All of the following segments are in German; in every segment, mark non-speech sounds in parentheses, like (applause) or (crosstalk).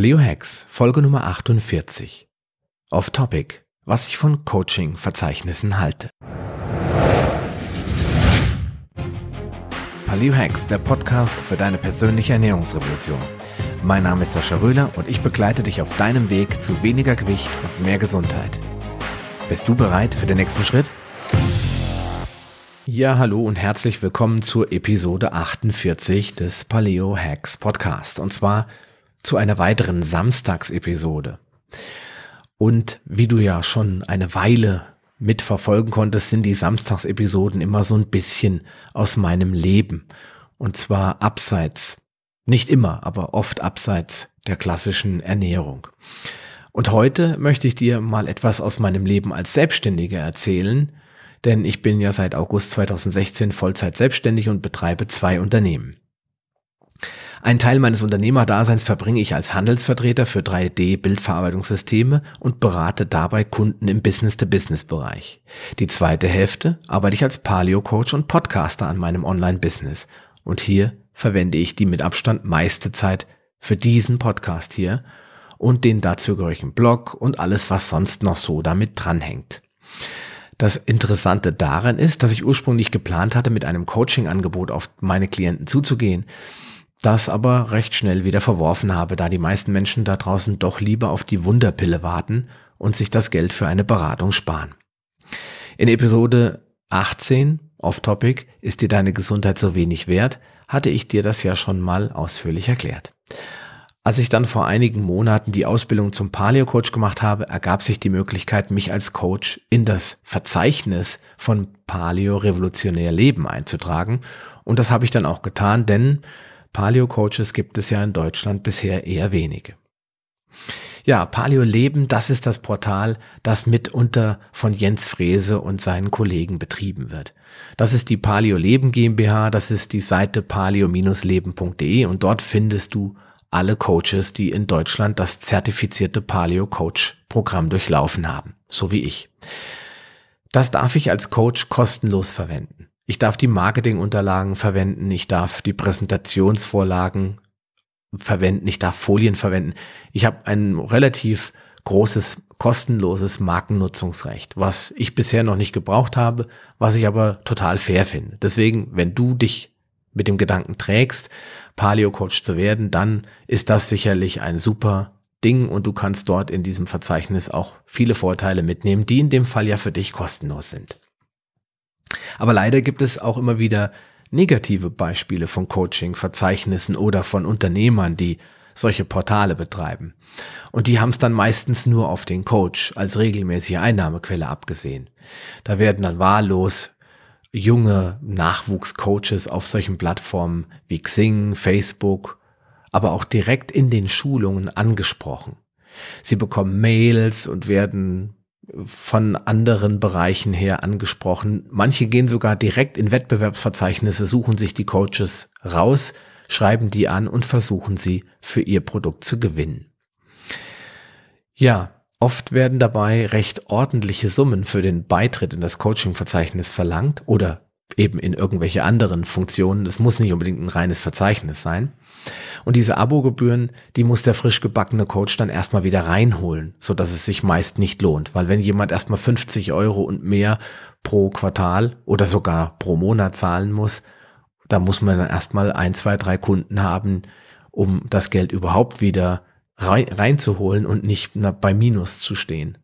Paleo Hacks, Folge Nummer 48. Off Topic, was ich von Coaching-Verzeichnissen halte. Paleo Hacks, der Podcast für deine persönliche Ernährungsrevolution. Mein Name ist Sascha Röhler und ich begleite dich auf deinem Weg zu weniger Gewicht und mehr Gesundheit. Bist du bereit für den nächsten Schritt? Ja, hallo und herzlich willkommen zur Episode 48 des Paleo Hacks Podcast. Und zwar zu einer weiteren Samstagsepisode. Und wie du ja schon eine Weile mitverfolgen konntest, sind die Samstagsepisoden immer so ein bisschen aus meinem Leben. Und zwar abseits, nicht immer, aber oft abseits der klassischen Ernährung. Und heute möchte ich dir mal etwas aus meinem Leben als Selbstständiger erzählen, denn ich bin ja seit August 2016 Vollzeit selbstständig und betreibe zwei Unternehmen. Ein Teil meines Unternehmerdaseins verbringe ich als Handelsvertreter für 3D-Bildverarbeitungssysteme und berate dabei Kunden im Business-to-Business-Bereich. Die zweite Hälfte arbeite ich als Paleo-Coach und Podcaster an meinem Online-Business. Und hier verwende ich die mit Abstand meiste Zeit für diesen Podcast hier und den dazugehörigen Blog und alles, was sonst noch so damit dranhängt. Das Interessante daran ist, dass ich ursprünglich geplant hatte, mit einem Coaching-Angebot auf meine Klienten zuzugehen, das aber recht schnell wieder verworfen habe, da die meisten Menschen da draußen doch lieber auf die Wunderpille warten und sich das Geld für eine Beratung sparen. In Episode 18 Off-Topic ist dir deine Gesundheit so wenig wert, hatte ich dir das ja schon mal ausführlich erklärt. Als ich dann vor einigen Monaten die Ausbildung zum Paleo Coach gemacht habe, ergab sich die Möglichkeit, mich als Coach in das Verzeichnis von Paleo Revolutionär Leben einzutragen. Und das habe ich dann auch getan, denn Paleo Coaches gibt es ja in Deutschland bisher eher wenige. Ja, Paleo Leben, das ist das Portal, das mitunter von Jens Frese und seinen Kollegen betrieben wird. Das ist die Paleo Leben GmbH, das ist die Seite paleo-leben.de und dort findest du alle Coaches, die in Deutschland das zertifizierte Paleo Coach Programm durchlaufen haben, so wie ich. Das darf ich als Coach kostenlos verwenden. Ich darf die Marketingunterlagen verwenden, ich darf die Präsentationsvorlagen verwenden, ich darf Folien verwenden. Ich habe ein relativ großes kostenloses Markennutzungsrecht, was ich bisher noch nicht gebraucht habe, was ich aber total fair finde. Deswegen, wenn du dich mit dem Gedanken trägst, Paleo Coach zu werden, dann ist das sicherlich ein super Ding und du kannst dort in diesem Verzeichnis auch viele Vorteile mitnehmen, die in dem Fall ja für dich kostenlos sind. Aber leider gibt es auch immer wieder negative Beispiele von Coaching-Verzeichnissen oder von Unternehmern, die solche Portale betreiben. Und die haben es dann meistens nur auf den Coach als regelmäßige Einnahmequelle abgesehen. Da werden dann wahllos junge Nachwuchscoaches auf solchen Plattformen wie Xing, Facebook, aber auch direkt in den Schulungen angesprochen. Sie bekommen Mails und werden von anderen Bereichen her angesprochen. Manche gehen sogar direkt in Wettbewerbsverzeichnisse, suchen sich die Coaches raus, schreiben die an und versuchen sie für ihr Produkt zu gewinnen. Ja, Oft werden dabei recht ordentliche Summen für den Beitritt in das Coaching-Verzeichnis verlangt oder eben in irgendwelche anderen Funktionen. Es muss nicht unbedingt ein reines Verzeichnis sein. Und diese Abogebühren, die muss der frisch gebackene Coach dann erstmal wieder reinholen, so dass es sich meist nicht lohnt. Weil wenn jemand erstmal 50 Euro und mehr pro Quartal oder sogar pro Monat zahlen muss, da muss man dann erstmal ein, zwei, drei Kunden haben, um das Geld überhaupt wieder rein, reinzuholen und nicht bei Minus zu stehen.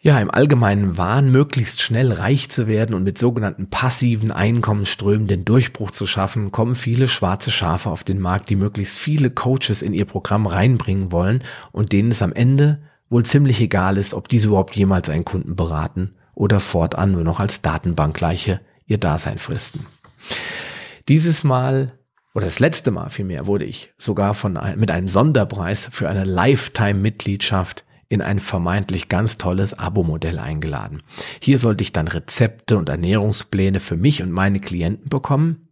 Ja, im allgemeinen Wahn, möglichst schnell reich zu werden und mit sogenannten passiven Einkommensströmen den Durchbruch zu schaffen, kommen viele schwarze Schafe auf den Markt, die möglichst viele Coaches in ihr Programm reinbringen wollen und denen es am Ende wohl ziemlich egal ist, ob diese überhaupt jemals einen Kunden beraten oder fortan nur noch als Datenbankgleiche ihr Dasein fristen. Dieses Mal oder das letzte Mal vielmehr wurde ich sogar von ein, mit einem Sonderpreis für eine Lifetime-Mitgliedschaft in ein vermeintlich ganz tolles Abo-Modell eingeladen. Hier sollte ich dann Rezepte und Ernährungspläne für mich und meine Klienten bekommen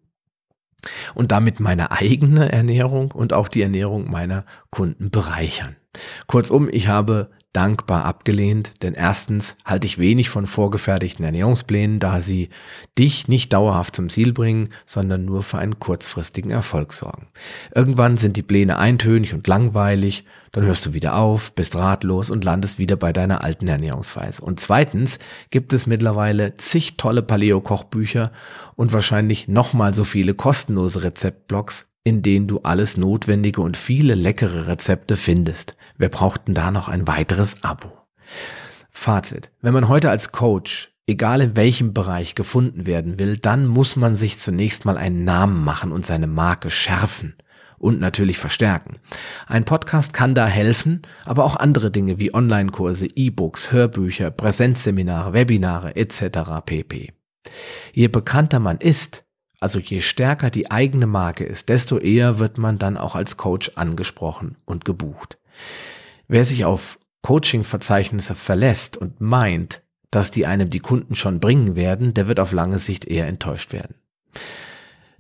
und damit meine eigene Ernährung und auch die Ernährung meiner Kunden bereichern. Kurzum, ich habe dankbar abgelehnt, denn erstens halte ich wenig von vorgefertigten Ernährungsplänen, da sie dich nicht dauerhaft zum Ziel bringen, sondern nur für einen kurzfristigen Erfolg sorgen. Irgendwann sind die Pläne eintönig und langweilig, dann hörst du wieder auf, bist ratlos und landest wieder bei deiner alten Ernährungsweise. Und zweitens gibt es mittlerweile zig tolle Paleo-Kochbücher und wahrscheinlich nochmal so viele kostenlose Rezeptblogs, in denen du alles Notwendige und viele leckere Rezepte findest. Wer braucht denn da noch ein weiteres Abo? Fazit. Wenn man heute als Coach, egal in welchem Bereich gefunden werden will, dann muss man sich zunächst mal einen Namen machen und seine Marke schärfen und natürlich verstärken. Ein Podcast kann da helfen, aber auch andere Dinge wie Online-Kurse, E-Books, Hörbücher, Präsenzseminare, Webinare etc. pp. Je bekannter man ist, also je stärker die eigene Marke ist, desto eher wird man dann auch als Coach angesprochen und gebucht. Wer sich auf Coaching-Verzeichnisse verlässt und meint, dass die einem die Kunden schon bringen werden, der wird auf lange Sicht eher enttäuscht werden.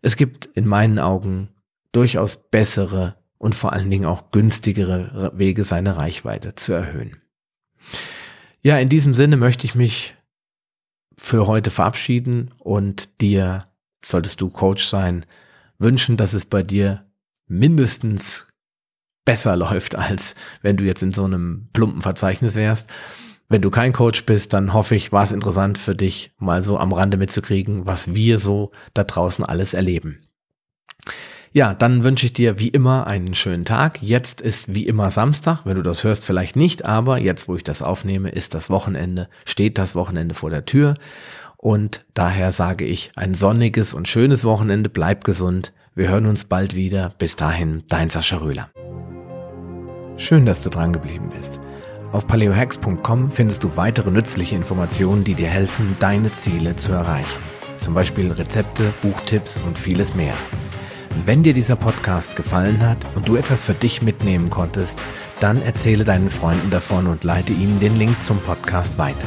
Es gibt in meinen Augen durchaus bessere und vor allen Dingen auch günstigere Wege, seine Reichweite zu erhöhen. Ja, in diesem Sinne möchte ich mich für heute verabschieden und dir solltest du Coach sein, wünschen, dass es bei dir mindestens besser (laughs) läuft, als wenn du jetzt in so einem plumpen Verzeichnis wärst. Wenn du kein Coach bist, dann hoffe ich, war es interessant für dich, mal so am Rande mitzukriegen, was wir so da draußen alles erleben. Ja, dann wünsche ich dir wie immer einen schönen Tag. Jetzt ist wie immer Samstag, wenn du das hörst, vielleicht nicht, aber jetzt, wo ich das aufnehme, ist das Wochenende, steht das Wochenende vor der Tür. Und daher sage ich ein sonniges und schönes Wochenende, bleib gesund. Wir hören uns bald wieder. Bis dahin, dein Sascha Röhler. Schön, dass du dran geblieben bist. Auf paleohacks.com findest du weitere nützliche Informationen, die dir helfen, deine Ziele zu erreichen. Zum Beispiel Rezepte, Buchtipps und vieles mehr. Wenn dir dieser Podcast gefallen hat und du etwas für dich mitnehmen konntest, dann erzähle deinen Freunden davon und leite ihnen den Link zum Podcast weiter.